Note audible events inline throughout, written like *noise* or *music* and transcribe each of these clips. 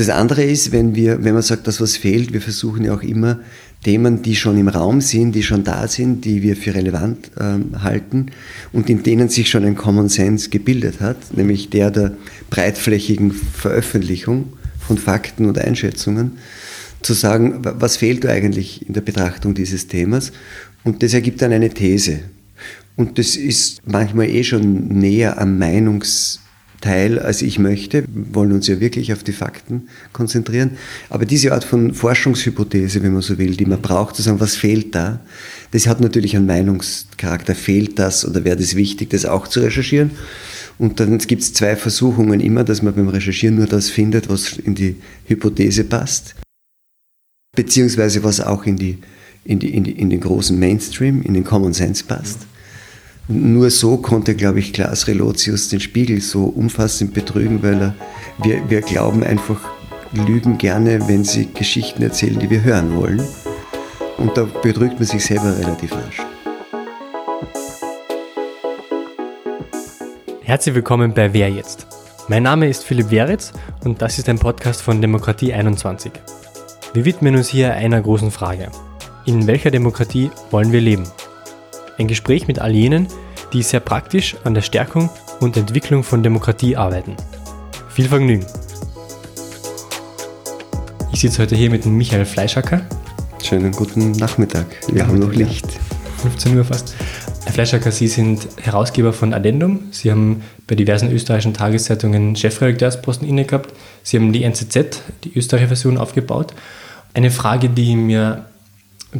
Das andere ist, wenn wir, wenn man sagt, dass was fehlt, wir versuchen ja auch immer Themen, die schon im Raum sind, die schon da sind, die wir für relevant ähm, halten und in denen sich schon ein Common Sense gebildet hat, nämlich der der breitflächigen Veröffentlichung von Fakten und Einschätzungen, zu sagen, was fehlt eigentlich in der Betrachtung dieses Themas und das ergibt dann eine These. Und das ist manchmal eh schon näher am Meinungs- Teil, als ich möchte. Wir wollen uns ja wirklich auf die Fakten konzentrieren. Aber diese Art von Forschungshypothese, wenn man so will, die man braucht, zu sagen, was fehlt da, das hat natürlich einen Meinungscharakter. Fehlt das oder wäre das wichtig, das auch zu recherchieren? Und dann gibt es zwei Versuchungen immer, dass man beim Recherchieren nur das findet, was in die Hypothese passt, beziehungsweise was auch in, die, in, die, in, die, in den großen Mainstream, in den Common Sense passt. Nur so konnte, glaube ich, Klaas Relotius den Spiegel so umfassend betrügen, weil er, wir, wir glauben einfach, lügen gerne, wenn sie Geschichten erzählen, die wir hören wollen. Und da betrügt man sich selber relativ rasch. Herzlich willkommen bei Wer jetzt? Mein Name ist Philipp Weritz und das ist ein Podcast von Demokratie 21. Wir widmen uns hier einer großen Frage. In welcher Demokratie wollen wir leben? Ein Gespräch mit all jenen, die sehr praktisch an der Stärkung und Entwicklung von Demokratie arbeiten. Viel Vergnügen! Ich sitze heute hier mit Michael Fleischacker. Schönen guten Nachmittag. Wir haben noch Licht. 15 Uhr fast. Herr Fleischacker, Sie sind Herausgeber von Addendum. Sie haben bei diversen österreichischen Tageszeitungen Chefredakteursposten inne gehabt. Sie haben die NZZ, die österreichische Version, aufgebaut. Eine Frage, die mir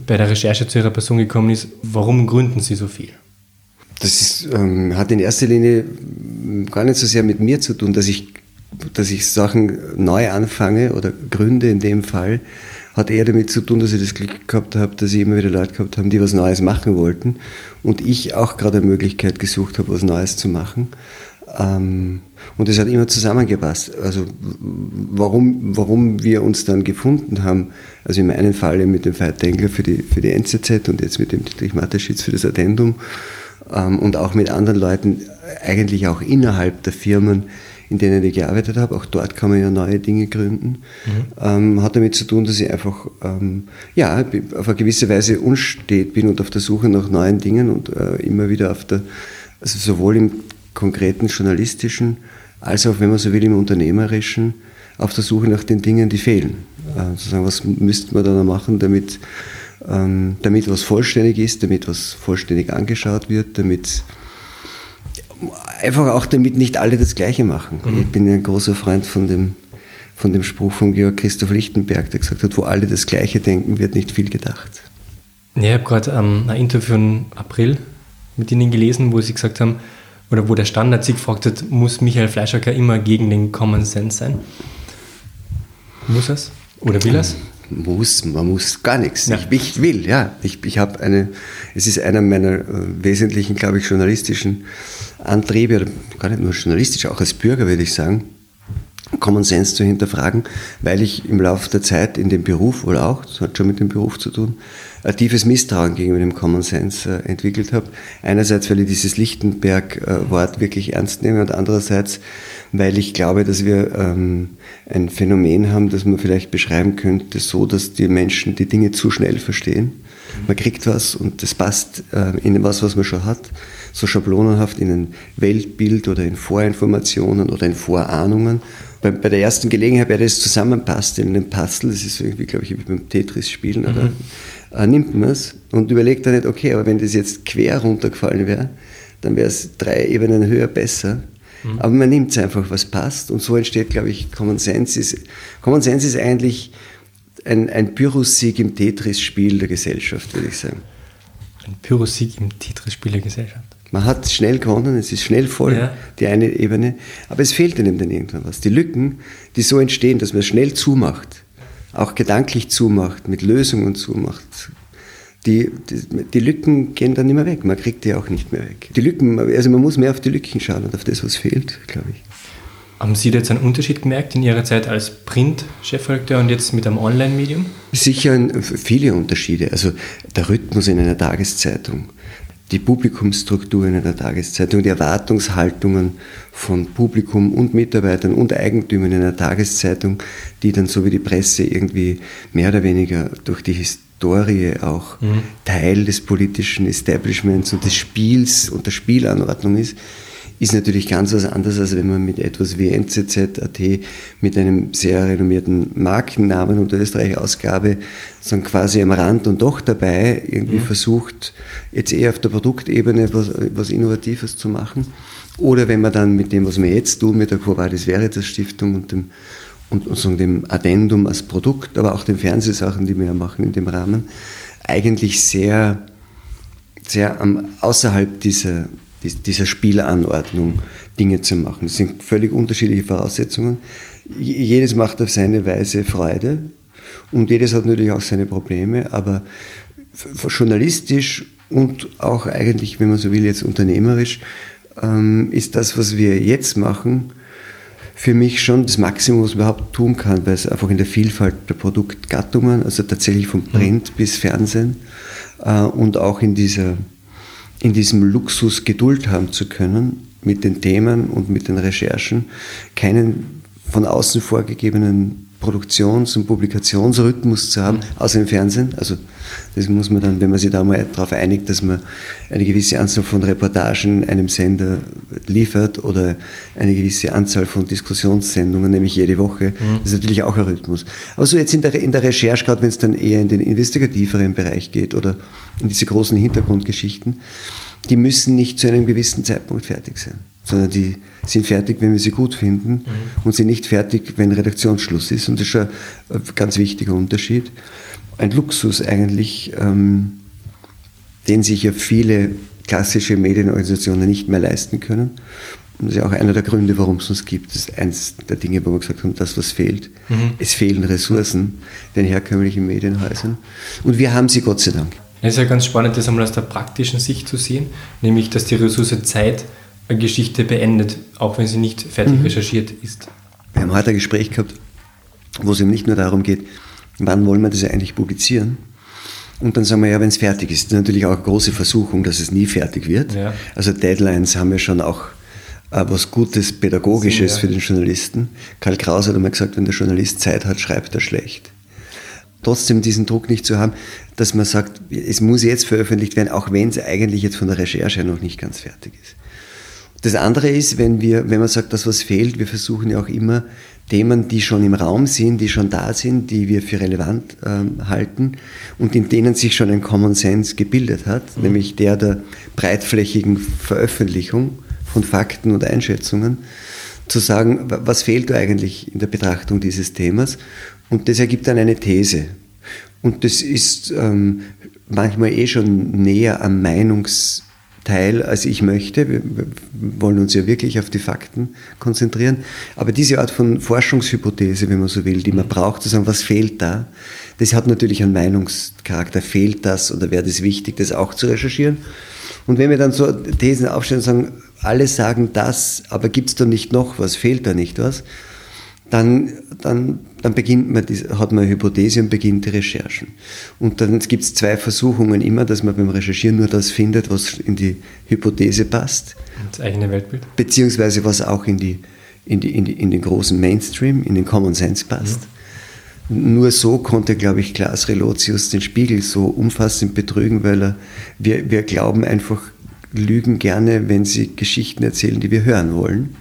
bei der Recherche zu Ihrer Person gekommen ist, warum gründen Sie so viel? Das ist, ähm, hat in erster Linie gar nicht so sehr mit mir zu tun, dass ich, dass ich Sachen neu anfange oder gründe in dem Fall, hat eher damit zu tun, dass ich das Glück gehabt habe, dass ich immer wieder Leute gehabt habe, die was Neues machen wollten und ich auch gerade eine Möglichkeit gesucht habe, was Neues zu machen. Ähm, und es hat immer zusammengepasst. Also warum, warum wir uns dann gefunden haben, also in meinem Fall mit dem Veit Dengler für die, für die NZZ und jetzt mit dem Dietrich Mateschitz für das Addendum ähm, und auch mit anderen Leuten, eigentlich auch innerhalb der Firmen, in denen ich gearbeitet habe, auch dort kann man ja neue Dinge gründen, mhm. ähm, hat damit zu tun, dass ich einfach ähm, ja, auf eine gewisse Weise unstet bin und auf der Suche nach neuen Dingen und äh, immer wieder auf der, also sowohl im konkreten journalistischen, als auch, wenn man so will, im unternehmerischen, auf der Suche nach den Dingen, die fehlen. Äh, zu sagen, was müsste man da machen, damit, ähm, damit was vollständig ist, damit was vollständig angeschaut wird, damit einfach auch damit nicht alle das Gleiche machen. Mhm. Ich bin ein großer Freund von dem, von dem Spruch von Georg Christoph Lichtenberg, der gesagt hat, wo alle das Gleiche denken, wird nicht viel gedacht. Ja, ich habe gerade ähm, ein Interview im April mit Ihnen gelesen, wo Sie gesagt haben, oder wo der Standard sich gefragt hat, muss Michael Fleischacker immer gegen den Common Sense sein? Muss es? Oder will es? Muss, man muss gar nichts. Ja. Ich, ich, will, ja. Ich, ich habe eine, es ist einer meiner äh, wesentlichen, glaube ich, journalistischen Antriebe, gar nicht nur journalistisch, auch als Bürger würde ich sagen, Common Sense zu hinterfragen, weil ich im Laufe der Zeit in dem Beruf, oder auch, das hat schon mit dem Beruf zu tun, ein tiefes Misstrauen gegenüber dem Common Sense äh, entwickelt habe. Einerseits, weil ich dieses Lichtenberg-Wort wirklich ernst nehme und andererseits, weil ich glaube, dass wir ähm, ein Phänomen haben, das man vielleicht beschreiben könnte, so, dass die Menschen die Dinge zu schnell verstehen. Man kriegt was und das passt äh, in was, was man schon hat, so schablonenhaft in ein Weltbild oder in Vorinformationen oder in Vorahnungen bei, bei der ersten Gelegenheit, bei der das zusammenpasst in einem Puzzle, das ist irgendwie, glaube ich, wie beim Tetris-Spielen, mhm. äh, nimmt man es und überlegt dann nicht, okay, aber wenn das jetzt quer runtergefallen wäre, dann wäre es drei Ebenen höher besser. Mhm. Aber man nimmt es einfach, was passt. Und so entsteht, glaube ich, Common Sense. Ist, Common Sense ist eigentlich ein, ein Pyrrhus-Sieg im Tetris-Spiel der Gesellschaft, würde ich sagen. Ein Pyrrhus-Sieg im Tetris-Spiel der Gesellschaft. Man hat schnell gewonnen, es ist schnell voll, ja. die eine Ebene, aber es fehlt einem dann irgendwann was. Die Lücken, die so entstehen, dass man schnell zumacht, auch gedanklich zumacht, mit Lösungen zumacht, die, die, die, Lücken gehen dann nicht mehr weg. Man kriegt die auch nicht mehr weg. Die Lücken, also man muss mehr auf die Lücken schauen und auf das, was fehlt, glaube ich. Haben Sie jetzt einen Unterschied gemerkt in Ihrer Zeit als Print-Chefredakteur und jetzt mit einem Online-Medium? Sicher viele Unterschiede. Also der Rhythmus in einer Tageszeitung, die Publikumsstrukturen in der Tageszeitung, die Erwartungshaltungen von Publikum und Mitarbeitern und Eigentümern in der Tageszeitung, die dann so wie die Presse irgendwie mehr oder weniger durch die Historie auch mhm. Teil des politischen Establishments und des Spiels und der Spielanordnung ist, ist natürlich ganz was anderes, als wenn man mit etwas wie NZZ.at mit einem sehr renommierten Markennamen und der Österreich-Ausgabe so quasi am Rand und doch dabei irgendwie mhm. versucht, jetzt eher auf der Produktebene was, was Innovatives zu machen. Oder wenn man dann mit dem, was wir jetzt tun, mit der Quo Vadis Veritas Stiftung und dem, und, und dem Addendum als Produkt, aber auch den Fernsehsachen, die wir ja machen in dem Rahmen, eigentlich sehr, sehr am, außerhalb dieser, dieser Spielanordnung Dinge zu machen. Das sind völlig unterschiedliche Voraussetzungen. Jedes macht auf seine Weise Freude und jedes hat natürlich auch seine Probleme, aber journalistisch und auch eigentlich, wenn man so will, jetzt unternehmerisch, ähm, ist das, was wir jetzt machen, für mich schon das Maximum, was man überhaupt tun kann, weil es einfach in der Vielfalt der Produktgattungen, also tatsächlich vom Print mhm. bis Fernsehen äh, und auch in dieser in diesem Luxus Geduld haben zu können mit den Themen und mit den Recherchen, keinen von außen vorgegebenen Produktions- und Publikationsrhythmus zu haben, mhm. außer im Fernsehen. Also das muss man dann, wenn man sich da mal darauf einigt, dass man eine gewisse Anzahl von Reportagen einem Sender liefert oder eine gewisse Anzahl von Diskussionssendungen, nämlich jede Woche, mhm. das ist natürlich auch ein Rhythmus. Aber so jetzt in der, in der Recherche, gerade wenn es dann eher in den investigativeren Bereich geht oder in diese großen Hintergrundgeschichten, die müssen nicht zu einem gewissen Zeitpunkt fertig sein sondern die sind fertig, wenn wir sie gut finden mhm. und sind nicht fertig, wenn Redaktionsschluss ist. Und das ist schon ein ganz wichtiger Unterschied. Ein Luxus eigentlich, ähm, den sich ja viele klassische Medienorganisationen nicht mehr leisten können. Und das ist ja auch einer der Gründe, warum es uns gibt. Das ist eines der Dinge, wo wir gesagt haben, das, was fehlt. Mhm. Es fehlen Ressourcen den herkömmlichen Medienhäusern. Und wir haben sie Gott sei Dank. Es ist ja ganz spannend, das einmal aus der praktischen Sicht zu sehen, nämlich, dass die Ressource Zeit Geschichte beendet, auch wenn sie nicht fertig mhm. recherchiert ist. Wir haben heute ein Gespräch gehabt, wo es eben nicht nur darum geht, wann wollen wir das eigentlich publizieren, und dann sagen wir, ja, wenn es fertig ist, das ist natürlich auch eine große Versuchung, dass es nie fertig wird. Ja. Also Deadlines haben ja schon auch äh, was Gutes, Pädagogisches für den Journalisten. Karl Kraus hat einmal gesagt, wenn der Journalist Zeit hat, schreibt er schlecht. Trotzdem diesen Druck nicht zu haben, dass man sagt, es muss jetzt veröffentlicht werden, auch wenn es eigentlich jetzt von der Recherche noch nicht ganz fertig ist. Das andere ist, wenn wir, wenn man sagt, dass was fehlt, wir versuchen ja auch immer Themen, die schon im Raum sind, die schon da sind, die wir für relevant ähm, halten und in denen sich schon ein Common Sense gebildet hat, mhm. nämlich der der breitflächigen Veröffentlichung von Fakten und Einschätzungen, zu sagen, was fehlt da eigentlich in der Betrachtung dieses Themas? Und das ergibt dann eine These. Und das ist ähm, manchmal eh schon näher am Meinungs- Teil, als ich möchte. Wir, wollen uns ja wirklich auf die Fakten konzentrieren. Aber diese Art von Forschungshypothese, wenn man so will, die man braucht, zu sagen, was fehlt da, das hat natürlich einen Meinungscharakter. Fehlt das oder wäre das wichtig, das auch zu recherchieren? Und wenn wir dann so Thesen aufstellen und sagen, alle sagen das, aber gibt es da nicht noch was, fehlt da nicht was, dann, dann, dann beginnt man, hat man eine Hypothese und beginnt die Recherchen. Und dann gibt es zwei Versuchungen immer, dass man beim Recherchieren nur das findet, was in die Hypothese passt. Das eigene Weltbild. Beziehungsweise was auch in, die, in, die, in, die, in den großen Mainstream, in den Common Sense passt. Mhm. Nur so konnte, glaube ich, Klaas Relotius den Spiegel so umfassend betrügen, weil er, wir, wir glauben einfach, lügen gerne, wenn sie Geschichten erzählen, die wir hören wollen.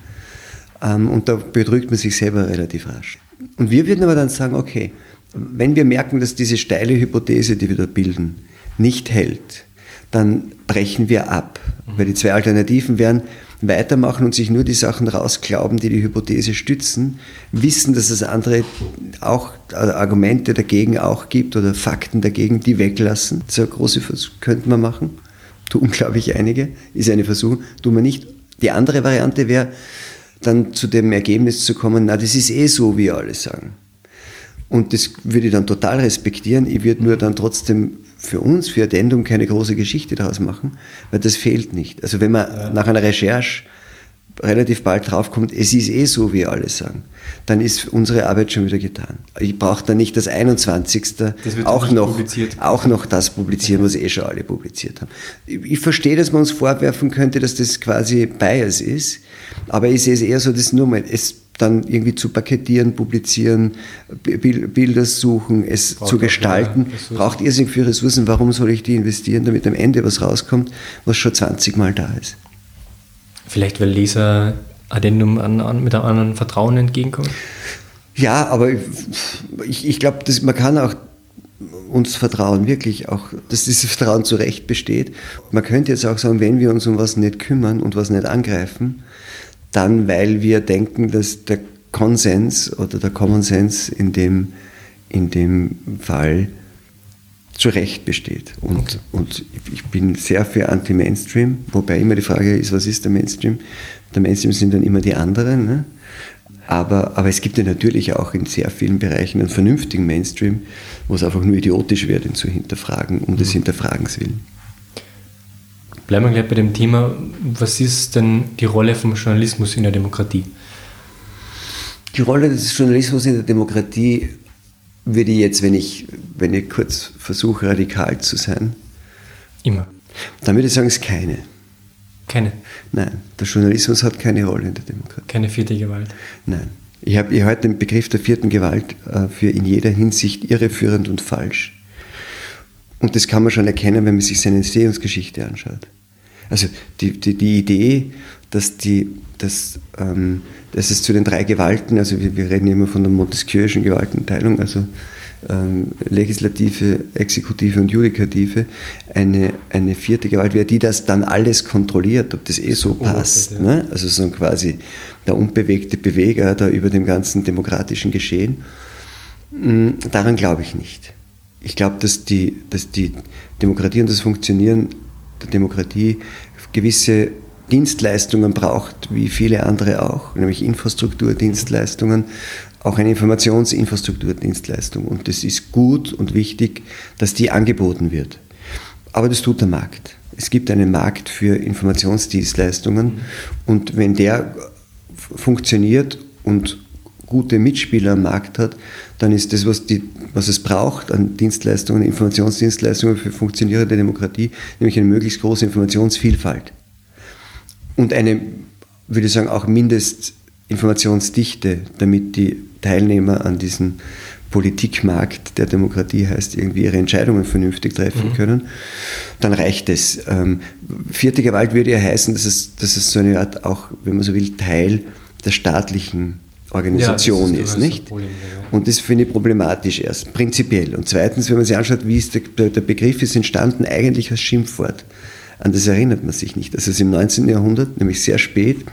Ähm, und da betrügt man sich selber relativ rasch. Und wir würden aber dann sagen, okay, wenn wir merken, dass diese steile Hypothese, die wir da bilden, nicht hält, dann brechen wir ab. Weil die zwei Alternativen wären, weitermachen und sich nur die Sachen rausglauben, die die Hypothese stützen, wissen, dass es andere auch also Argumente dagegen auch gibt oder Fakten dagegen, die weglassen. So große Versuch könnte man machen. Tun, *laughs* glaube ich, einige. Ist eine Versuchung. Tun wir nicht. Die andere Variante wäre, dann zu dem Ergebnis zu kommen, na, das ist eh so, wie alle sagen. Und das würde ich dann total respektieren. Ich würde nur dann trotzdem für uns, für Addendum, keine große Geschichte daraus machen, weil das fehlt nicht. Also wenn man ja. nach einer Recherche relativ bald draufkommt, es ist eh so, wie alle sagen, dann ist unsere Arbeit schon wieder getan. Ich brauche dann nicht das 21. Das auch, noch, auch noch das publizieren, was eh schon alle publiziert haben. Ich, verstehe, dass man uns vorwerfen könnte, dass das quasi Bias ist, aber ich sehe es eher so, dass nur mal, es dann irgendwie zu paketieren, publizieren, Bilder suchen, es braucht zu gestalten, braucht irrsinnig viele Ressourcen. Warum soll ich die investieren, damit am Ende was rauskommt, was schon 20 Mal da ist? Vielleicht, weil Leser Addendum an, an, mit einem anderen Vertrauen entgegenkommen? Ja, aber ich, ich glaube, man kann auch uns vertrauen, wirklich auch, dass dieses Vertrauen zu Recht besteht. Man könnte jetzt auch sagen, wenn wir uns um was nicht kümmern und was nicht angreifen, dann weil wir denken, dass der Konsens oder der Common Sense in dem, in dem Fall zu Recht besteht. Und, okay. und ich bin sehr für Anti-Mainstream, wobei immer die Frage ist, was ist der Mainstream? Der Mainstream sind dann immer die anderen. Ne? Aber, aber es gibt ja natürlich auch in sehr vielen Bereichen einen vernünftigen Mainstream, wo es einfach nur idiotisch wird, ihn zu hinterfragen, um mhm. des Hinterfragens willen. Bleiben wir gleich bei dem Thema. Was ist denn die Rolle vom Journalismus in der Demokratie? Die Rolle des Journalismus in der Demokratie würde ich jetzt, wenn ich, wenn ich kurz versuche, radikal zu sein. Immer. Dann würde ich sagen, es ist keine. Keine? Nein, der Journalismus hat keine Rolle in der Demokratie. Keine vierte Gewalt? Nein. Ich habe ich heute den Begriff der vierten Gewalt äh, für in jeder Hinsicht irreführend und falsch. Und das kann man schon erkennen, wenn man sich seine Entstehungsgeschichte anschaut. Also die, die, die Idee, dass, die, dass, ähm, dass es zu den drei Gewalten, also wir, wir reden immer von der Montesquieuischen Gewaltenteilung, also ähm, Legislative, Exekutive und Judikative, eine, eine vierte Gewalt wäre, die das dann alles kontrolliert, ob das eh so passt. Ja. Ne? Also so quasi der unbewegte Beweger da über dem ganzen demokratischen Geschehen. Mm, daran glaube ich nicht. Ich glaube, dass die, dass die Demokratie und das Funktionieren der Demokratie gewisse Dienstleistungen braucht, wie viele andere auch, nämlich Infrastrukturdienstleistungen, auch eine Informationsinfrastrukturdienstleistung. Und es ist gut und wichtig, dass die angeboten wird. Aber das tut der Markt. Es gibt einen Markt für Informationsdienstleistungen und wenn der funktioniert und gute Mitspieler am Markt hat, dann ist das, was, die, was es braucht an Dienstleistungen, Informationsdienstleistungen für funktionierende Demokratie, nämlich eine möglichst große Informationsvielfalt und eine, würde ich sagen, auch Mindestinformationsdichte, damit die Teilnehmer an diesem Politikmarkt der Demokratie heißt, irgendwie ihre Entscheidungen vernünftig treffen mhm. können, dann reicht es. Ähm, vierte Gewalt würde ja heißen, dass es, dass es so eine Art auch, wenn man so will, Teil der staatlichen Organisation ja, ist, ist nicht? Problem, ja. Und das finde ich problematisch erst, prinzipiell. Und zweitens, wenn man sich anschaut, wie ist der, der Begriff ist entstanden, eigentlich als Schimpfwort. An das erinnert man sich nicht. Also es ist im 19. Jahrhundert, nämlich sehr spät,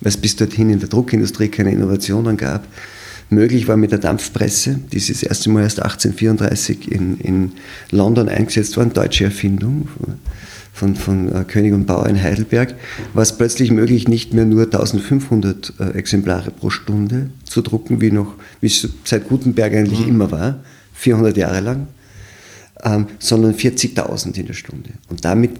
weil es bis dorthin in der Druckindustrie keine Innovationen gab, möglich war mit der Dampfpresse, die ist das erste Mal erst 1834 in, in London eingesetzt worden, deutsche Erfindung von, von äh, König und Bauer in Heidelberg, war es plötzlich möglich, nicht mehr nur 1500 äh, Exemplare pro Stunde zu drucken, wie noch, wie es seit Gutenberg eigentlich mhm. immer war, 400 Jahre lang, ähm, sondern 40.000 in der Stunde. Und damit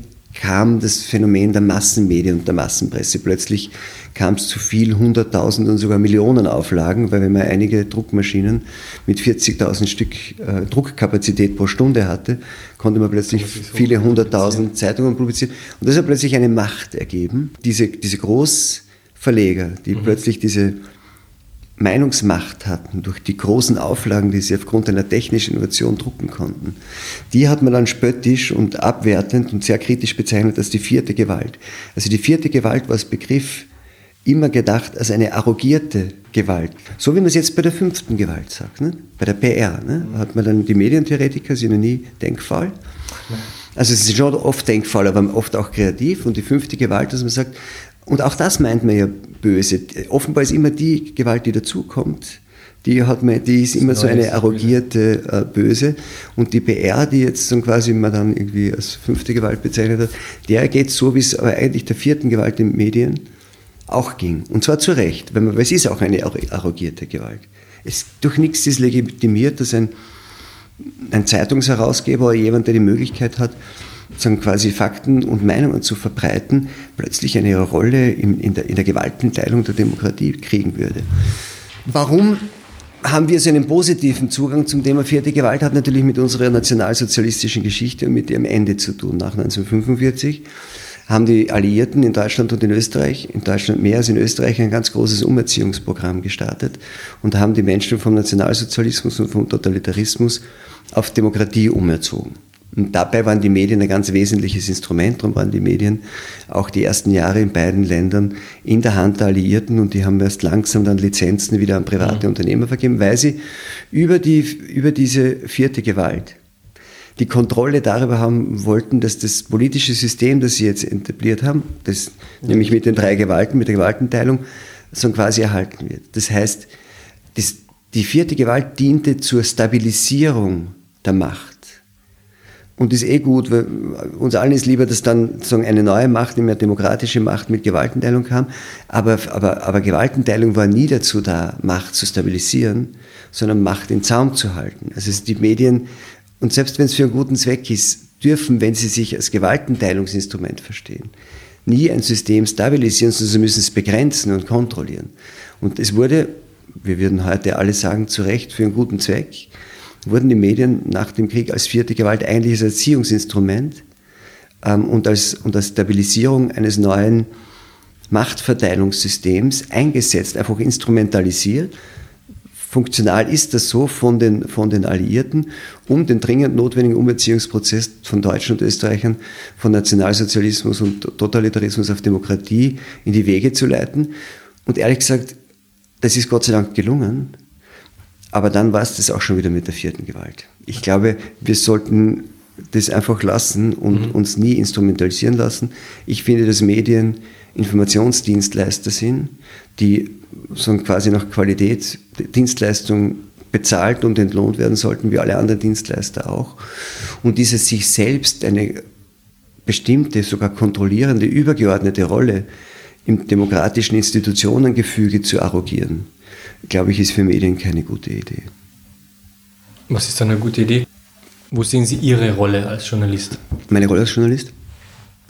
kam das Phänomen der Massenmedien und der Massenpresse. Plötzlich kam es zu viel, hunderttausend und sogar Millionen Auflagen, weil wenn man einige Druckmaschinen mit 40.000 Stück äh, Druckkapazität pro Stunde hatte, konnte man plötzlich viele hunderttausend Zeitungen publizieren. Und das hat plötzlich eine Macht ergeben. Diese, diese Großverleger, die mhm. plötzlich diese Meinungsmacht hatten durch die großen Auflagen, die sie aufgrund einer technischen Innovation drucken konnten, die hat man dann spöttisch und abwertend und sehr kritisch bezeichnet als die vierte Gewalt. Also die vierte Gewalt war als Begriff immer gedacht als eine arrogierte Gewalt. So wie man es jetzt bei der fünften Gewalt sagt, ne? bei der PR. Ne? Hat man dann die Medientheoretiker, sind ja nie denkfahl. Also es ist schon oft denkfahl, aber oft auch kreativ. Und die fünfte Gewalt, dass man sagt, und auch das meint man ja böse. Offenbar ist immer die Gewalt, die dazukommt, die, hat man, die ist immer so eine arrogierte äh, Böse. Und die PR, die jetzt so quasi man dann irgendwie als fünfte Gewalt bezeichnet hat, der geht so, wie es aber eigentlich der vierten Gewalt in Medien auch ging. Und zwar zu Recht, weil, man, weil es ist auch eine arrogierte Gewalt. Es, durch nichts ist legitimiert, dass ein, ein Zeitungsherausgeber oder jemand, der die Möglichkeit hat, sagen quasi Fakten und Meinungen zu verbreiten, plötzlich eine Rolle in, in, der, in der Gewaltenteilung der Demokratie kriegen würde. Warum haben wir so einen positiven Zugang zum Thema vierte Gewalt, hat natürlich mit unserer nationalsozialistischen Geschichte und mit ihrem Ende zu tun. Nach 1945 haben die Alliierten in Deutschland und in Österreich, in Deutschland mehr als in Österreich, ein ganz großes Umerziehungsprogramm gestartet und haben die Menschen vom Nationalsozialismus und vom Totalitarismus auf Demokratie umerzogen. Und dabei waren die Medien ein ganz wesentliches Instrument, darum waren die Medien auch die ersten Jahre in beiden Ländern in der Hand der Alliierten und die haben erst langsam dann Lizenzen wieder an private mhm. Unternehmer vergeben, weil sie über, die, über diese vierte Gewalt die Kontrolle darüber haben wollten, dass das politische System, das sie jetzt etabliert haben, das ja. nämlich mit den drei Gewalten, mit der Gewaltenteilung, so quasi erhalten wird. Das heißt, das, die vierte Gewalt diente zur Stabilisierung der Macht und ist eh gut, weil uns allen ist lieber, dass dann sozusagen eine neue Macht, eine mehr demokratische Macht mit Gewaltenteilung kam. Aber, aber, aber Gewaltenteilung war nie dazu da, Macht zu stabilisieren, sondern Macht in Zaum zu halten. Also die Medien, und selbst wenn es für einen guten Zweck ist, dürfen, wenn sie sich als Gewaltenteilungsinstrument verstehen, nie ein System stabilisieren, sondern sie müssen es begrenzen und kontrollieren. Und es wurde, wir würden heute alle sagen, zu Recht für einen guten Zweck, wurden die Medien nach dem Krieg als vierte Gewalt eigentlich als Erziehungsinstrument ähm, und, als, und als Stabilisierung eines neuen Machtverteilungssystems eingesetzt, einfach instrumentalisiert. Funktional ist das so von den, von den Alliierten, um den dringend notwendigen Umerziehungsprozess von Deutschen und Österreichern von Nationalsozialismus und Totalitarismus auf Demokratie in die Wege zu leiten. Und ehrlich gesagt, das ist Gott sei Dank gelungen. Aber dann war es das auch schon wieder mit der vierten Gewalt. Ich glaube, wir sollten das einfach lassen und mhm. uns nie instrumentalisieren lassen. Ich finde, dass Medien Informationsdienstleister sind, die so quasi nach Qualität Dienstleistung bezahlt und entlohnt werden sollten, wie alle anderen Dienstleister auch. Und dieses sich selbst eine bestimmte, sogar kontrollierende, übergeordnete Rolle im demokratischen Institutionengefüge zu arrogieren glaube ich, ist für Medien keine gute Idee. Was ist dann eine gute Idee? Wo sehen Sie Ihre Rolle als Journalist? Meine Rolle als Journalist?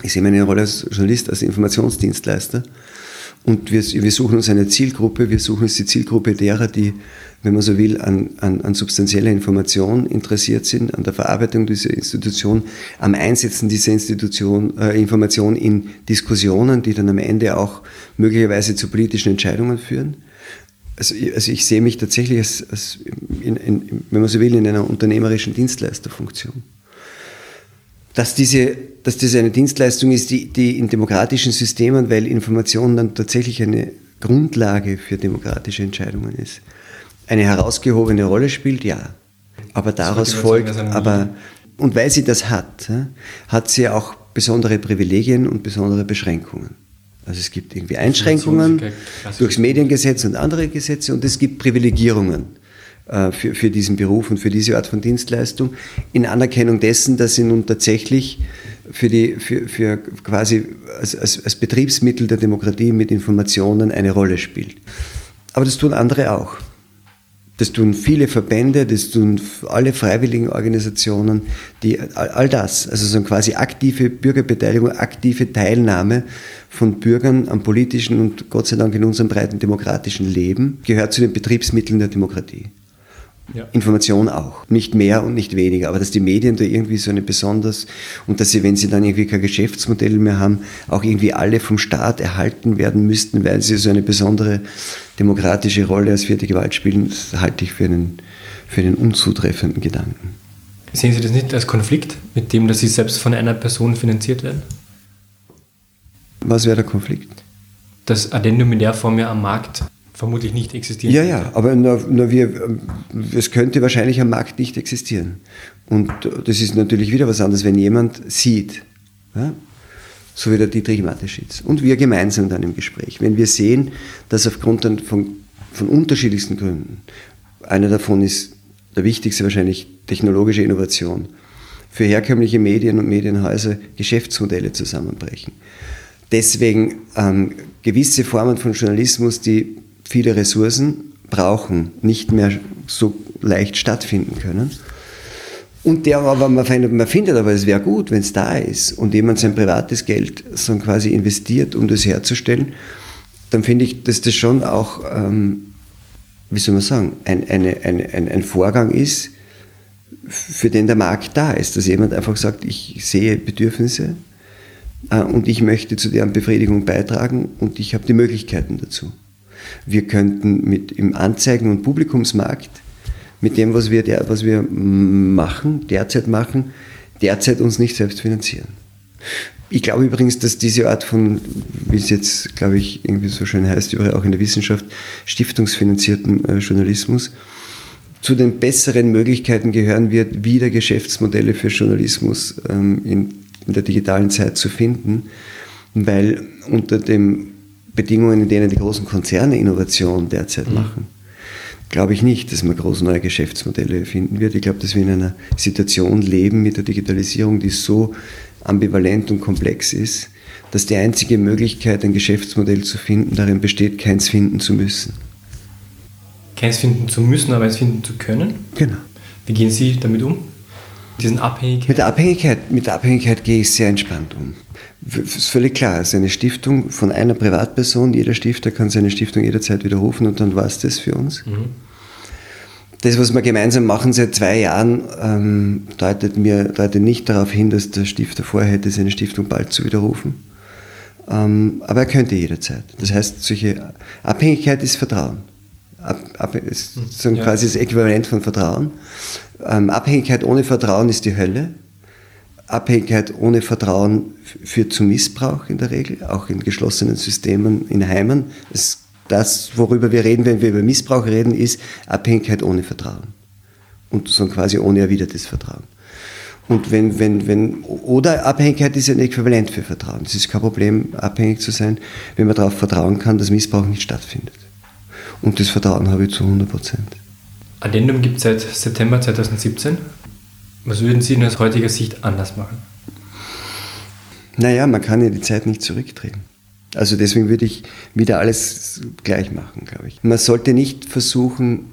Ich sehe meine Rolle als Journalist als Informationsdienstleister. Und wir, wir suchen uns eine Zielgruppe. Wir suchen uns die Zielgruppe derer, die, wenn man so will, an, an, an substanzieller Information interessiert sind, an der Verarbeitung dieser Institution, am Einsetzen dieser Institution, äh, Information in Diskussionen, die dann am Ende auch möglicherweise zu politischen Entscheidungen führen also, also ich sehe mich tatsächlich als, als in, in, wenn man so will, in einer unternehmerischen Dienstleisterfunktion. Dass diese, dass das eine Dienstleistung ist, die, die in demokratischen Systemen, weil Information dann tatsächlich eine Grundlage für demokratische Entscheidungen ist, eine herausgehobene Rolle spielt, ja. Aber daraus folgt, aber, und weil sie das hat, hat sie auch besondere Privilegien und besondere Beschränkungen. Also es gibt irgendwie Einschränkungen durchs Mediengesetz und andere Gesetze und es gibt Privilegierungen äh, für, für diesen Beruf und für diese Art von Dienstleistung in Anerkennung dessen, dass sie nun tatsächlich für, die, für, für quasi als, als, als Betriebsmittel der Demokratie mit Informationen eine Rolle spielt. Aber das tun andere auch. Das tun viele Verbände, das tun alle freiwilligen Organisationen, die all, das, also so quasi aktive Bürgerbeteiligung, aktive Teilnahme von Bürgern am politischen und Gott sei Dank in unserem breiten demokratischen Leben, gehört zu den Betriebsmitteln der Demokratie. Ja. Information auch. Nicht mehr und nicht weniger. Aber dass die Medien da irgendwie so eine besonders, und dass sie, wenn sie dann irgendwie kein Geschäftsmodell mehr haben, auch irgendwie alle vom Staat erhalten werden müssten, weil sie so eine besondere demokratische Rolle als vierte Gewalt spielen, das halte ich für einen, für einen unzutreffenden Gedanken. Sehen Sie das nicht als Konflikt mit dem, dass Sie selbst von einer Person finanziert werden? Was wäre der Konflikt? Dass Addendum in der Form ja am Markt vermutlich nicht existieren Ja, ja, aber nur, nur wir, es könnte wahrscheinlich am Markt nicht existieren. Und das ist natürlich wieder was anderes, wenn jemand sieht, ja, so wie der Dietrich Mateschitz, und wir gemeinsam dann im Gespräch, wenn wir sehen, dass aufgrund von, von unterschiedlichsten Gründen, einer davon ist der wichtigste wahrscheinlich technologische Innovation, für herkömmliche Medien und Medienhäuser Geschäftsmodelle zusammenbrechen. Deswegen ähm, gewisse Formen von Journalismus, die viele Ressourcen brauchen, nicht mehr so leicht stattfinden können. Und der aber, man findet, man findet aber, es wäre gut, wenn es da ist und jemand sein privates Geld so quasi investiert, um das herzustellen, dann finde ich, dass das schon auch, ähm, wie soll man sagen, ein, eine, eine, ein, ein Vorgang ist, für den der Markt da ist. Dass jemand einfach sagt, ich sehe Bedürfnisse äh, und ich möchte zu deren Befriedigung beitragen und ich habe die Möglichkeiten dazu. Wir könnten mit im Anzeigen- und Publikumsmarkt mit dem, was wir, der, was wir machen, derzeit machen, derzeit uns nicht selbst finanzieren. Ich glaube übrigens, dass diese Art von, wie es jetzt, glaube ich, irgendwie so schön heißt, auch in der Wissenschaft, stiftungsfinanzierten äh, Journalismus, zu den besseren Möglichkeiten gehören wird, wieder Geschäftsmodelle für Journalismus ähm, in, in der digitalen Zeit zu finden, weil unter den Bedingungen, in denen die großen Konzerne Innovation derzeit mhm. machen, glaube ich nicht, dass man groß neue Geschäftsmodelle finden wird. Ich glaube, dass wir in einer Situation leben mit der Digitalisierung, die so ambivalent und komplex ist, dass die einzige Möglichkeit, ein Geschäftsmodell zu finden, darin besteht, keins finden zu müssen. Keins finden zu müssen, aber eins finden zu können? Genau. Wie gehen Sie damit um? Diesen Abhängigkeit? Mit der Abhängigkeit, mit der Abhängigkeit gehe ich sehr entspannt um. Das ist völlig klar. Es ist eine Stiftung von einer Privatperson. Jeder Stifter kann seine Stiftung jederzeit widerrufen und dann war es das für uns. Mhm. Das, was wir gemeinsam machen seit zwei Jahren, ähm, deutet, mir, deutet nicht darauf hin, dass der Stifter vorhätte, seine Stiftung bald zu widerrufen. Ähm, aber er könnte jederzeit. Das heißt, solche Abhängigkeit ist Vertrauen. Ab, ab, ist so ja. quasi das Äquivalent von Vertrauen. Ähm, Abhängigkeit ohne Vertrauen ist die Hölle. Abhängigkeit ohne Vertrauen führt zu Missbrauch in der Regel, auch in geschlossenen Systemen, in Heimen. Es, das, worüber wir reden, wenn wir über Missbrauch reden, ist Abhängigkeit ohne Vertrauen. Und so quasi ohne erwidertes Vertrauen. Und wenn, wenn, wenn, oder Abhängigkeit ist ein Äquivalent für Vertrauen. Es ist kein Problem, abhängig zu sein, wenn man darauf vertrauen kann, dass Missbrauch nicht stattfindet. Und das Vertrauen habe ich zu 100 Prozent. Addendum gibt es seit September 2017. Was würden Sie denn aus heutiger Sicht anders machen? Naja, man kann ja die Zeit nicht zurückdrehen. Also deswegen würde ich wieder alles gleich machen, glaube ich. Man sollte nicht versuchen,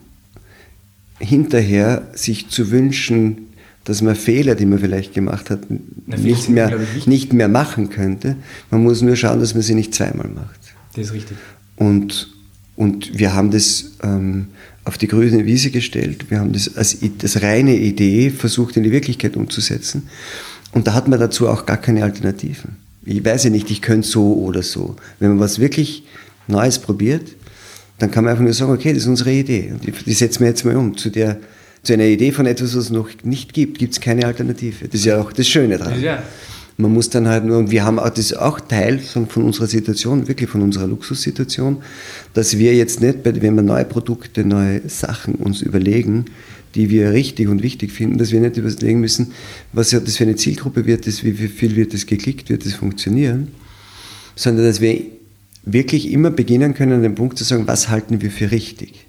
hinterher sich zu wünschen, dass man Fehler, die man vielleicht gemacht hat, Na, nicht, mehr, nicht mehr machen könnte. Man muss nur schauen, dass man sie nicht zweimal macht. Das ist richtig. Und, und wir haben das ähm, auf die grüne Wiese gestellt. Wir haben das als, als reine Idee versucht in die Wirklichkeit umzusetzen. Und da hat man dazu auch gar keine Alternativen. Ich weiß ja nicht, ich könnte so oder so. Wenn man was wirklich Neues probiert, dann kann man einfach nur sagen, okay, das ist unsere Idee. Und die, die setzen wir jetzt mal um. Zu, der, zu einer Idee von etwas, was es noch nicht gibt, gibt es keine Alternative. Das ist ja auch das Schöne daran. Ja. Man muss dann halt nur, und wir haben auch, das ist auch Teil von, unserer Situation, wirklich von unserer Luxussituation, dass wir jetzt nicht, wenn wir neue Produkte, neue Sachen uns überlegen, die wir richtig und wichtig finden, dass wir nicht überlegen müssen, was das für eine Zielgruppe wird, das, wie viel wird das geklickt, wird das funktionieren, sondern dass wir wirklich immer beginnen können, an dem Punkt zu sagen, was halten wir für richtig.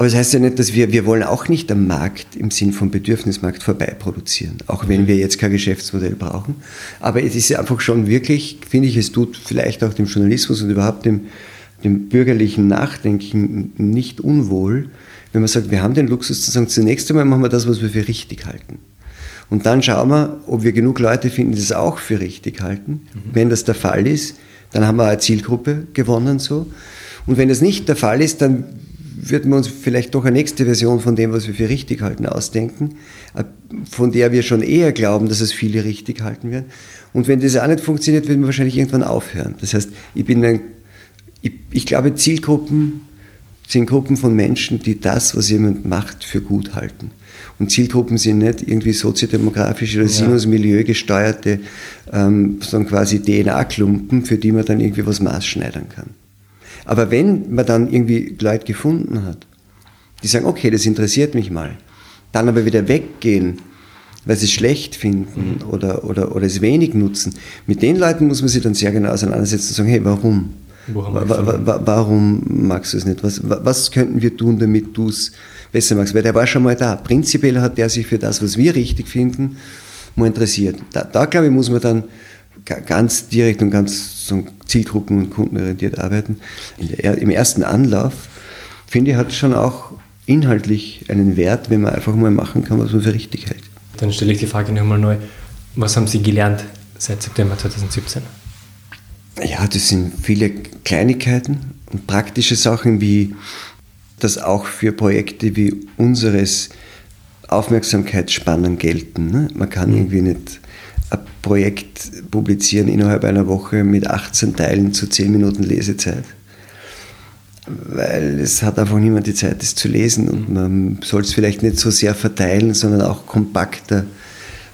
Aber das heißt ja nicht, dass wir, wir wollen auch nicht am Markt im Sinn vom Bedürfnismarkt vorbei produzieren, auch wenn wir jetzt kein Geschäftsmodell brauchen. Aber es ist einfach schon wirklich, finde ich, es tut vielleicht auch dem Journalismus und überhaupt dem, dem bürgerlichen Nachdenken nicht unwohl, wenn man sagt, wir haben den Luxus zu sagen, zunächst einmal machen wir das, was wir für richtig halten. Und dann schauen wir, ob wir genug Leute finden, die das auch für richtig halten. Mhm. Wenn das der Fall ist, dann haben wir eine Zielgruppe gewonnen so. Und wenn das nicht der Fall ist, dann würden wir uns vielleicht doch eine nächste Version von dem, was wir für richtig halten, ausdenken, äh, von der wir schon eher glauben, dass es viele richtig halten werden. Und wenn das auch nicht funktioniert, würden wir wahrscheinlich irgendwann aufhören. Das heißt, ich bin ein, ich, ich glaube, Zielgruppen sind Gruppen von Menschen, die das, was jemand macht, für gut halten. Und Zielgruppen sind nicht irgendwie soziodemografisch oder ja. sinusmilieu gesteuerte, ähm, sondern quasi DNA-Klumpen, für die man dann irgendwie was maßschneidern kann. Aber wenn man dann irgendwie Leute gefunden hat, die sagen, okay, das interessiert mich mal, dann aber wieder weggehen, weil sie es schlecht finden mhm. oder, oder, oder es wenig nutzen, mit den Leuten muss man sich dann sehr genau auseinandersetzen und sagen, hey, warum? warum magst du es nicht? Was, was könnten wir tun, damit du es besser magst? Weil der war schon mal da. Prinzipiell hat der sich für das, was wir richtig finden, mal interessiert. Da, da glaube ich, muss man dann ganz direkt und ganz so zielgruppen- und kundenorientiert arbeiten. Der, Im ersten Anlauf, finde ich, hat schon auch inhaltlich einen Wert, wenn man einfach mal machen kann, was man für richtig hält. Dann stelle ich die Frage nochmal neu. Was haben Sie gelernt seit September 2017? Ja, das sind viele Kleinigkeiten und praktische Sachen, wie das auch für Projekte wie unseres Aufmerksamkeitsspannen gelten. Ne? Man kann mhm. irgendwie nicht Projekt publizieren innerhalb einer Woche mit 18 Teilen zu 10 Minuten Lesezeit. Weil es hat einfach niemand die Zeit, das zu lesen und man soll es vielleicht nicht so sehr verteilen, sondern auch kompakter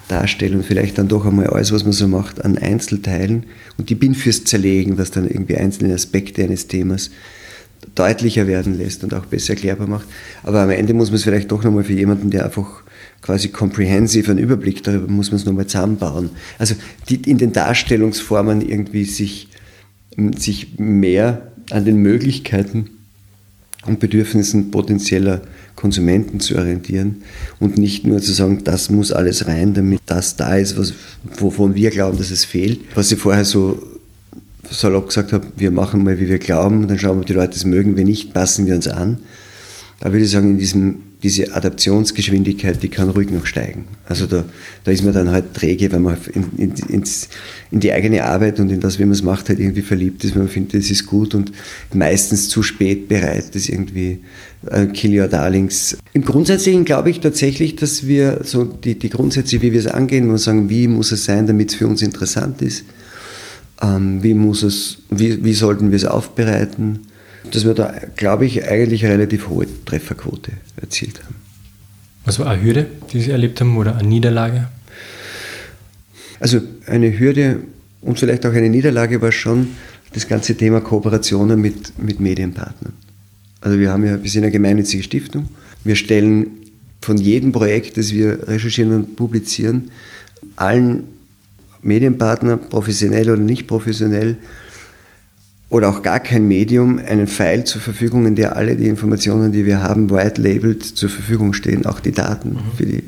darstellen und vielleicht dann doch einmal alles, was man so macht, an Einzelteilen und die bin fürs Zerlegen, was dann irgendwie einzelne Aspekte eines Themas deutlicher werden lässt und auch besser erklärbar macht. Aber am Ende muss man es vielleicht doch nochmal für jemanden, der einfach quasi comprehensive einen Überblick darüber, muss man es nochmal zusammenbauen. Also die, in den Darstellungsformen irgendwie sich, sich mehr an den Möglichkeiten und Bedürfnissen potenzieller Konsumenten zu orientieren und nicht nur zu sagen, das muss alles rein, damit das da ist, was, wovon wir glauben, dass es fehlt. Was ich vorher so salopp gesagt habe, wir machen mal, wie wir glauben, dann schauen wir, ob die Leute es mögen, wenn nicht, passen wir uns an. Da würde ich sagen, in diesem, diese Adaptionsgeschwindigkeit, die kann ruhig noch steigen. Also da, da ist man dann halt träge, weil man in, in, ins, in die eigene Arbeit und in das, wie man es macht, halt irgendwie verliebt ist. Man findet, das ist gut und meistens zu spät bereit, das irgendwie äh, Kill Your Darlings. Im Grundsätzlichen glaube ich tatsächlich, dass wir so die, die Grundsätze, wie wir es angehen, wir sagen, wie muss es sein, damit es für uns interessant ist, ähm, wie, muss es, wie, wie sollten wir es aufbereiten, dass wir da, glaube ich, eigentlich eine relativ hohe Trefferquote erzielt haben. Was war eine Hürde, die Sie erlebt haben, oder eine Niederlage? Also eine Hürde und vielleicht auch eine Niederlage war schon das ganze Thema Kooperationen mit, mit Medienpartnern. Also wir haben ja, wir sind eine gemeinnützige Stiftung. Wir stellen von jedem Projekt, das wir recherchieren und publizieren, allen Medienpartner, professionell oder nicht professionell, oder auch gar kein Medium, einen File zur Verfügung, in der alle die Informationen, die wir haben, white labeled zur Verfügung stehen, auch die Daten mhm. für die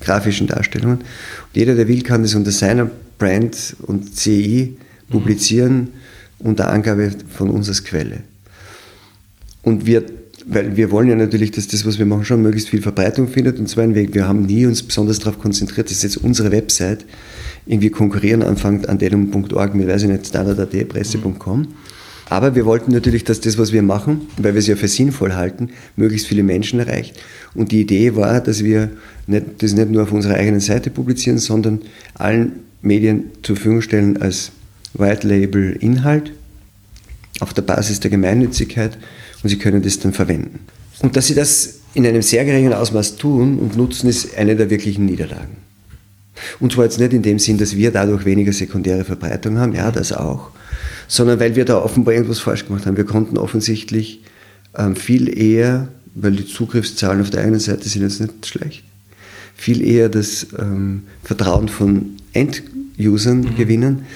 grafischen Darstellungen. Und jeder, der will, kann das unter seiner Brand und CI publizieren, mhm. unter Angabe von uns als Quelle. Und wir, weil wir wollen ja natürlich, dass das, was wir machen, schon möglichst viel Verbreitung findet. Und zwar ein Weg, wir haben nie uns besonders darauf konzentriert, das ist jetzt unsere Website, irgendwie konkurrieren anfängt an delum.org mit, weiß ich nicht, standard.at, presse.com. Aber wir wollten natürlich, dass das, was wir machen, weil wir es ja für sinnvoll halten, möglichst viele Menschen erreicht. Und die Idee war, dass wir nicht, das nicht nur auf unserer eigenen Seite publizieren, sondern allen Medien zur Verfügung stellen als White Label Inhalt auf der Basis der Gemeinnützigkeit und sie können das dann verwenden. Und dass sie das in einem sehr geringen Ausmaß tun und nutzen, ist eine der wirklichen Niederlagen. Und zwar jetzt nicht in dem Sinn, dass wir dadurch weniger sekundäre Verbreitung haben, ja, das auch, sondern weil wir da offenbar irgendwas falsch gemacht haben. Wir konnten offensichtlich ähm, viel eher, weil die Zugriffszahlen auf der einen Seite sind jetzt nicht schlecht, viel eher das ähm, Vertrauen von Endusern mhm. gewinnen,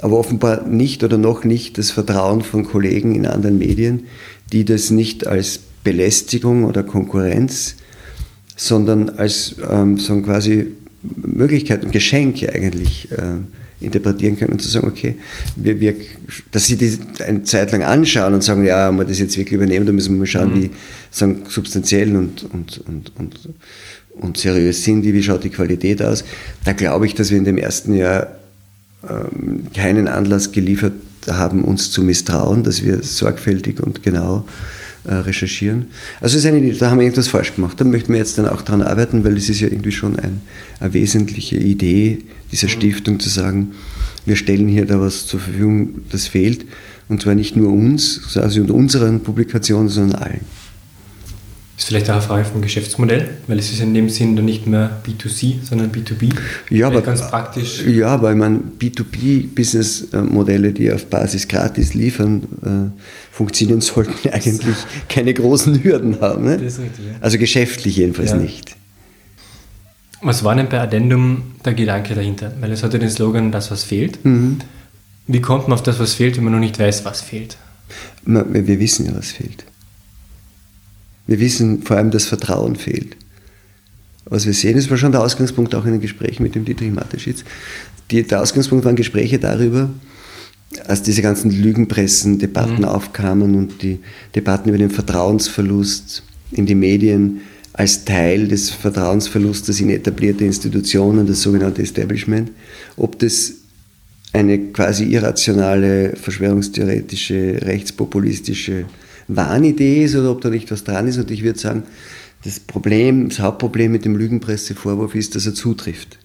aber offenbar nicht oder noch nicht das Vertrauen von Kollegen in anderen Medien, die das nicht als Belästigung oder Konkurrenz, sondern als ähm, so quasi Möglichkeit und Geschenk eigentlich äh, interpretieren können und zu sagen, okay, wir, wir, dass sie die eine Zeit lang anschauen und sagen, ja, wenn wir das jetzt wirklich übernehmen, dann müssen wir mal schauen, mhm. wie sagen, substanziell und, und, und, und, und seriös sind die, wie schaut die Qualität aus. Da glaube ich, dass wir in dem ersten Jahr ähm, keinen Anlass geliefert haben, uns zu misstrauen, dass wir sorgfältig und genau recherchieren. Also ist eine, da haben wir irgendwas falsch gemacht. Da möchten wir jetzt dann auch daran arbeiten, weil das ist ja irgendwie schon ein, eine wesentliche Idee dieser mhm. Stiftung zu sagen, wir stellen hier da was zur Verfügung, das fehlt. Und zwar nicht nur uns, also und unseren Publikationen, sondern allen. Ist vielleicht auch eine Frage vom Geschäftsmodell, weil es ist in dem Sinn dann nicht mehr B2C, sondern B2B. Ja, aber ganz praktisch. Ja, weil man B2B-Business-Modelle, die auf Basis gratis liefern, äh, funktionieren sollten, *laughs* eigentlich keine großen Hürden haben. Ne? Richtig, ja. Also geschäftlich jedenfalls ja. nicht. Was war denn bei Addendum der Gedanke dahinter? Weil es hatte den Slogan, das was fehlt. Mhm. Wie kommt man auf das, was fehlt, wenn man noch nicht weiß, was fehlt? Wir wissen ja, was fehlt. Wir wissen vor allem, dass Vertrauen fehlt. Was wir sehen, das war schon der Ausgangspunkt auch in den Gesprächen mit dem Dietrich Mateschitz. Die, der Ausgangspunkt waren Gespräche darüber, als diese ganzen Lügenpressen-Debatten mhm. aufkamen und die Debatten über den Vertrauensverlust in die Medien als Teil des Vertrauensverlustes in etablierte Institutionen, das sogenannte Establishment, ob das eine quasi irrationale, verschwörungstheoretische, rechtspopulistische Wahnidee ist oder ob da nicht was dran ist. Und ich würde sagen, das Problem, das Hauptproblem mit dem Lügenpressevorwurf ist, dass er zutrifft.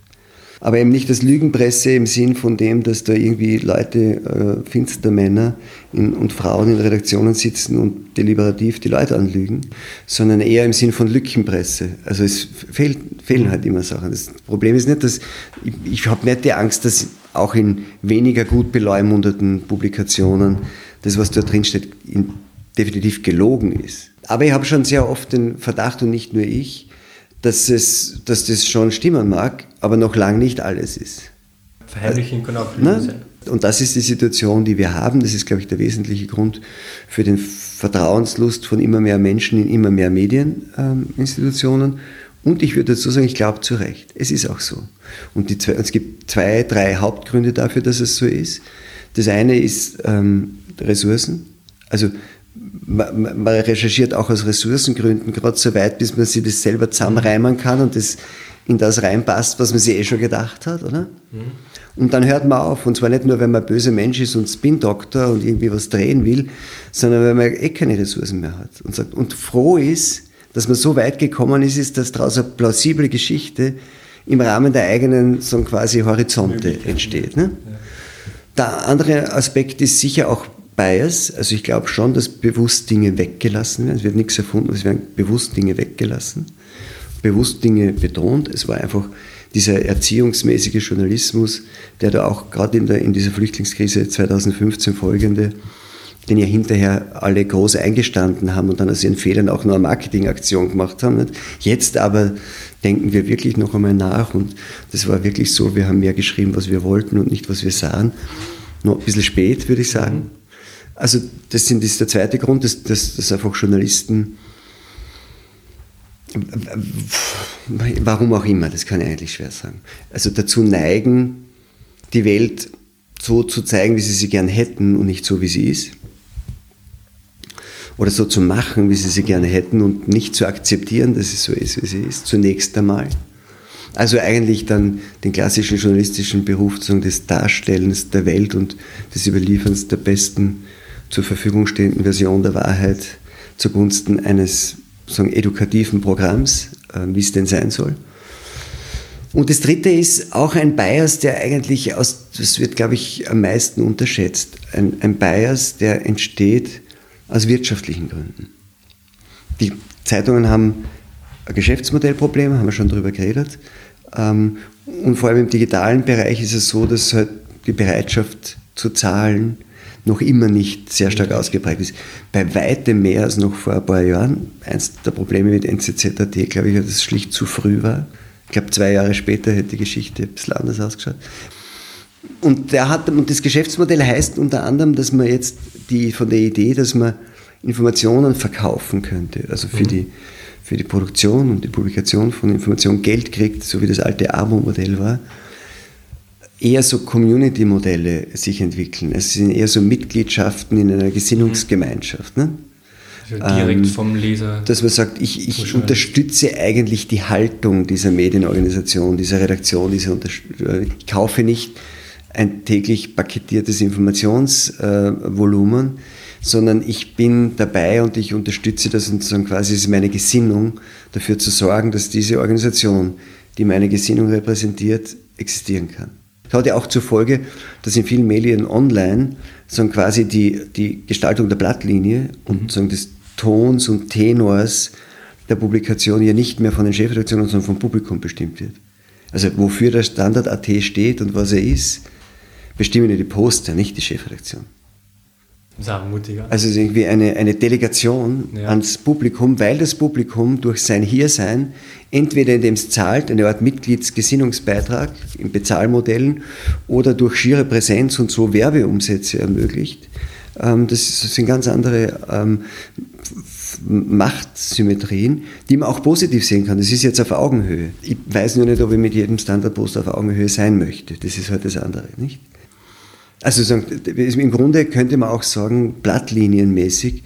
Aber eben nicht das Lügenpresse im Sinn von dem, dass da irgendwie Leute, äh, finster Männer in, und Frauen in Redaktionen sitzen und deliberativ die Leute anlügen, sondern eher im Sinn von Lückenpresse. Also es fehlt, fehlen halt immer Sachen. Das Problem ist nicht, dass ich, ich habe nicht die Angst, dass auch in weniger gut beleumundeten Publikationen das, was da drin steht, in, definitiv gelogen ist. Aber ich habe schon sehr oft den Verdacht, und nicht nur ich, dass, es, dass das schon stimmen mag, aber noch lange nicht alles ist. Verheimlichen kann auch Lügen sein. Und das ist die Situation, die wir haben. Das ist, glaube ich, der wesentliche Grund für den Vertrauenslust von immer mehr Menschen in immer mehr Medieninstitutionen. Ähm, und ich würde dazu sagen, ich glaube zu Recht. Es ist auch so. Und die es gibt zwei, drei Hauptgründe dafür, dass es so ist. Das eine ist ähm, Ressourcen. Also man, man, recherchiert auch aus Ressourcengründen gerade so weit, bis man sich das selber zusammenreimen kann und das in das reinpasst, was man sich eh schon gedacht hat, oder? Mhm. Und dann hört man auf. Und zwar nicht nur, wenn man böser Mensch ist und Spin-Doktor und irgendwie was drehen will, sondern wenn man eh keine Ressourcen mehr hat. Und, sagt, und froh ist, dass man so weit gekommen ist, ist, dass daraus eine plausible Geschichte im Rahmen der eigenen so quasi Horizonte entsteht. Ne? Ja. Der andere Aspekt ist sicher auch Bias. Also ich glaube schon, dass bewusst Dinge weggelassen werden. Es wird nichts erfunden, es werden bewusst Dinge weggelassen, bewusst Dinge betont. Es war einfach dieser erziehungsmäßige Journalismus, der da auch gerade in, in dieser Flüchtlingskrise 2015 folgende, den ja hinterher alle groß eingestanden haben und dann aus ihren Fehlern auch nur eine Marketingaktion gemacht haben. Nicht? Jetzt aber denken wir wirklich noch einmal nach und das war wirklich so, wir haben mehr geschrieben, was wir wollten und nicht, was wir sahen. Noch ein bisschen spät, würde ich sagen. Also das, sind, das ist der zweite Grund, dass, dass, dass einfach Journalisten, warum auch immer, das kann ich eigentlich schwer sagen, also dazu neigen, die Welt so zu zeigen, wie sie sie gern hätten und nicht so, wie sie ist. Oder so zu machen, wie sie sie gerne hätten und nicht zu akzeptieren, dass sie so ist, wie sie ist, zunächst einmal. Also eigentlich dann den klassischen journalistischen Beruf des Darstellens der Welt und des Überlieferns der besten zur Verfügung stehenden Version der Wahrheit zugunsten eines sagen, edukativen Programms, äh, wie es denn sein soll. Und das dritte ist auch ein Bias, der eigentlich aus, das wird, glaube ich, am meisten unterschätzt. Ein, ein Bias, der entsteht aus wirtschaftlichen Gründen. Die Zeitungen haben ein Geschäftsmodellproblem, haben wir schon darüber geredet. Ähm, und vor allem im digitalen Bereich ist es so, dass halt die Bereitschaft zu zahlen noch immer nicht sehr stark ausgeprägt ist. Bei weitem mehr als noch vor ein paar Jahren. Eins der Probleme mit NZZAT, glaube ich, dass es schlicht zu früh war. Ich glaube, zwei Jahre später hätte die Geschichte ein bisschen anders ausgeschaut. Und, der hat, und das Geschäftsmodell heißt unter anderem, dass man jetzt die, von der Idee, dass man Informationen verkaufen könnte, also für, mhm. die, für die Produktion und die Publikation von Informationen Geld kriegt, so wie das alte Abo-Modell war, eher so Community-Modelle sich entwickeln. Es sind eher so Mitgliedschaften in einer Gesinnungsgemeinschaft. Ne? Also direkt ähm, vom Leser. Dass man sagt, ich, ich unterstütze eigentlich die Haltung dieser Medienorganisation, dieser Redaktion, dieser äh, ich kaufe nicht ein täglich paketiertes Informationsvolumen, äh, sondern ich bin dabei und ich unterstütze das und sozusagen quasi ist meine Gesinnung, dafür zu sorgen, dass diese Organisation, die meine Gesinnung repräsentiert, existieren kann. Das hat ja auch zur Folge, dass in vielen Medien online sagen quasi die, die Gestaltung der Blattlinie und mhm. des Tons und Tenors der Publikation ja nicht mehr von den Chefredaktionen, sondern vom Publikum bestimmt wird. Also wofür der Standard AT steht und was er ist, bestimmen ja die Poster, nicht die Chefredaktion. Das ist auch mutiger. Also irgendwie eine, eine Delegation ja. ans Publikum, weil das Publikum durch sein Hiersein entweder indem es zahlt, eine Art Mitgliedsgesinnungsbeitrag in Bezahlmodellen oder durch schiere Präsenz und so Werbeumsätze ermöglicht. Ähm, das sind ganz andere ähm, Machtsymmetrien, die man auch positiv sehen kann. Das ist jetzt auf Augenhöhe. Ich weiß nur nicht, ob ich mit jedem Standardpost auf Augenhöhe sein möchte. Das ist halt das andere, nicht? Also im Grunde könnte man auch sagen, blattlinienmäßig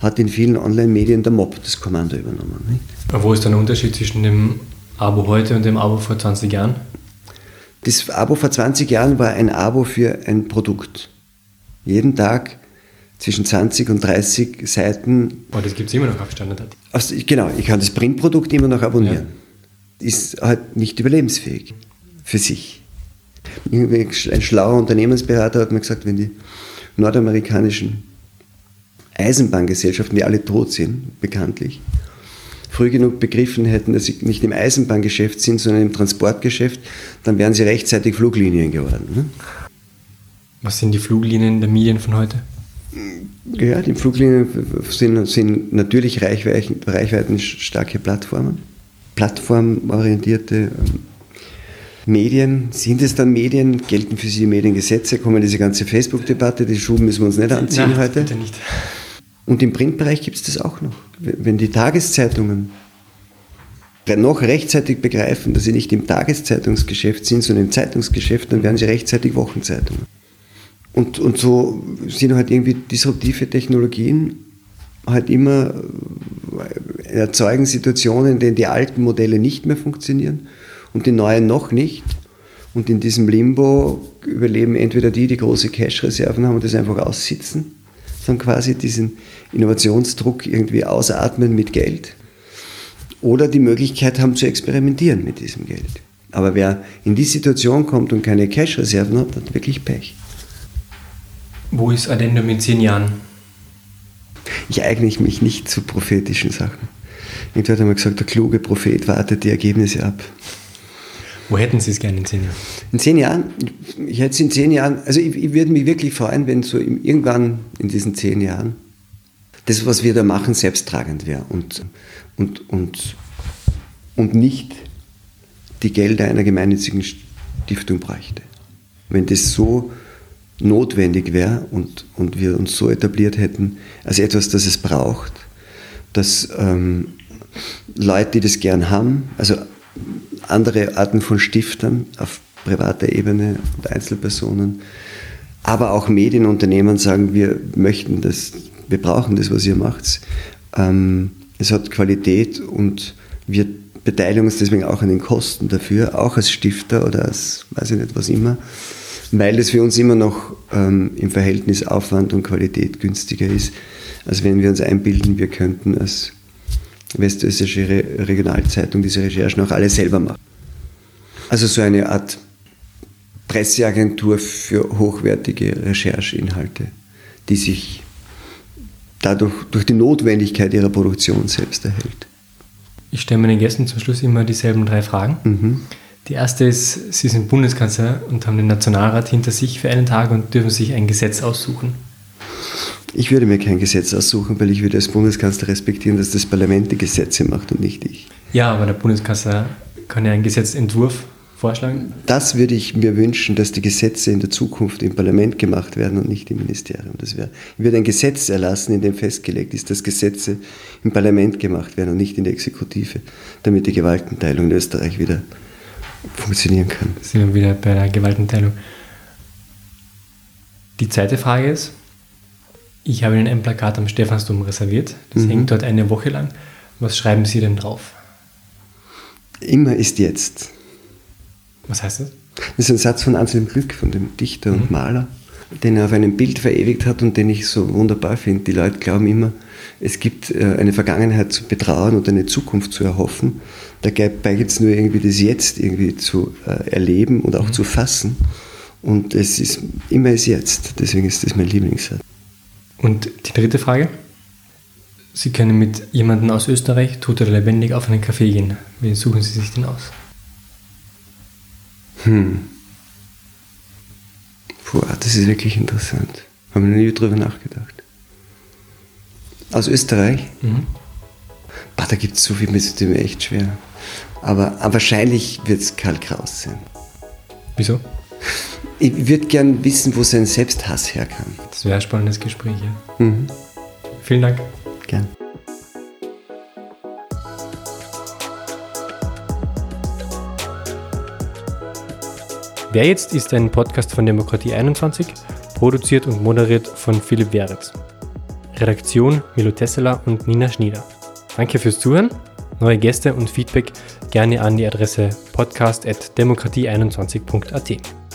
hat in vielen Online-Medien der Mob das Kommando übernommen. Nicht? Wo ist dann der Unterschied zwischen dem Abo heute und dem Abo vor 20 Jahren? Das Abo vor 20 Jahren war ein Abo für ein Produkt. Jeden Tag zwischen 20 und 30 Seiten. Aber das gibt es immer noch auf Standard. Also, genau, ich kann das Printprodukt immer noch abonnieren. Ja. Ist halt nicht überlebensfähig für sich. Ein schlauer Unternehmensberater hat mir gesagt, wenn die nordamerikanischen Eisenbahngesellschaften, die alle tot sind, bekanntlich, früh genug begriffen hätten, dass sie nicht im Eisenbahngeschäft sind, sondern im Transportgeschäft, dann wären sie rechtzeitig Fluglinien geworden. Ne? Was sind die Fluglinie der Medien von heute? Ja, die Fluglinien sind, sind natürlich reichweiten, reichweitenstarke Plattformen, plattformorientierte ähm, Medien. Sind es dann Medien? Gelten für Sie Mediengesetze? Kommen diese ganze Facebook-Debatte? Die Schuhe müssen wir uns nicht anziehen Nein, heute. Bitte nicht. Und im Printbereich gibt es das auch noch. Wenn die Tageszeitungen noch rechtzeitig begreifen, dass sie nicht im Tageszeitungsgeschäft sind, sondern im Zeitungsgeschäft, dann werden sie rechtzeitig Wochenzeitungen. Und, und so sind halt irgendwie disruptive Technologien halt immer äh, erzeugen Situationen, in denen die alten Modelle nicht mehr funktionieren und die neuen noch nicht. Und in diesem Limbo überleben entweder die, die große Cash-Reserven haben und das einfach aussitzen, sondern quasi diesen Innovationsdruck irgendwie ausatmen mit Geld oder die Möglichkeit haben zu experimentieren mit diesem Geld. Aber wer in die Situation kommt und keine Cash-Reserven hat, hat wirklich Pech. Wo ist Addendum in zehn Jahren? Ich eigne mich nicht zu prophetischen Sachen. Irgendwer hat einmal gesagt, der kluge Prophet wartet die Ergebnisse ab. Wo hätten Sie es gerne in zehn Jahren? In zehn Jahren? Ich hätte es in zehn Jahren, also ich, ich würde mich wirklich freuen, wenn so irgendwann in diesen zehn Jahren das, was wir da machen, selbsttragend wäre und, und, und, und nicht die Gelder einer gemeinnützigen Stiftung bräuchte. Wenn das so notwendig wäre und, und wir uns so etabliert hätten als etwas, das es braucht, dass ähm, Leute, die das gern haben, also andere Arten von Stiftern auf privater Ebene und Einzelpersonen, aber auch Medienunternehmen sagen, wir möchten das, wir brauchen das, was ihr macht. Ähm, es hat Qualität und wir beteiligen uns deswegen auch an den Kosten dafür, auch als Stifter oder als, weiß ich nicht, was immer weil es für uns immer noch ähm, im Verhältnis Aufwand und Qualität günstiger ist, als wenn wir uns einbilden, wir könnten als Westösterreichische Re Regionalzeitung diese Recherchen auch alle selber machen. Also so eine Art Presseagentur für hochwertige Rechercheinhalte, die sich dadurch durch die Notwendigkeit ihrer Produktion selbst erhält. Ich stelle meinen Gästen zum Schluss immer dieselben drei Fragen. Mhm. Die erste ist, Sie sind Bundeskanzler und haben den Nationalrat hinter sich für einen Tag und dürfen sich ein Gesetz aussuchen. Ich würde mir kein Gesetz aussuchen, weil ich würde als Bundeskanzler respektieren, dass das Parlament die Gesetze macht und nicht ich. Ja, aber der Bundeskanzler kann ja einen Gesetzentwurf vorschlagen. Das würde ich mir wünschen, dass die Gesetze in der Zukunft im Parlament gemacht werden und nicht im Ministerium. Das wäre, ich würde ein Gesetz erlassen, in dem festgelegt ist, dass Gesetze im Parlament gemacht werden und nicht in der Exekutive, damit die Gewaltenteilung in Österreich wieder funktionieren kann. Sind wir wieder bei der Gewaltenteilung. Die zweite Frage ist, ich habe Ihnen ein Plakat am Stephansdom reserviert. Das mhm. hängt dort eine Woche lang. Was schreiben Sie denn drauf? Immer ist jetzt. Was heißt das? Das ist ein Satz von Anselm Glück, von dem Dichter mhm. und Maler, den er auf einem Bild verewigt hat und den ich so wunderbar finde. Die Leute glauben immer, es gibt äh, eine Vergangenheit zu betrauen und eine Zukunft zu erhoffen. Dabei gibt es nur irgendwie das Jetzt irgendwie zu äh, erleben und auch mhm. zu fassen. Und es ist immer ist jetzt. Deswegen ist das mein Lieblingssatz. Und die dritte Frage? Sie können mit jemandem aus Österreich, tot oder lebendig, auf einen Café gehen. Wen suchen Sie sich denn aus? Hm. Puh, das ist wirklich interessant. Haben wir nie drüber nachgedacht. Aus Österreich? Mhm. Bah, da gibt es so viel, mir ist mir echt schwer. Aber, aber wahrscheinlich wird es Karl Kraus sein. Wieso? *laughs* Ich würde gern wissen, wo sein Selbsthass herkam. Das wäre ein spannendes Gespräch, ja. Mhm. Vielen Dank. Gern. Wer jetzt ist ein Podcast von Demokratie 21, produziert und moderiert von Philipp Weritz. Redaktion Milo Tesseler und Nina Schnieder. Danke fürs Zuhören. Neue Gäste und Feedback gerne an die Adresse podcast.demokratie21.at.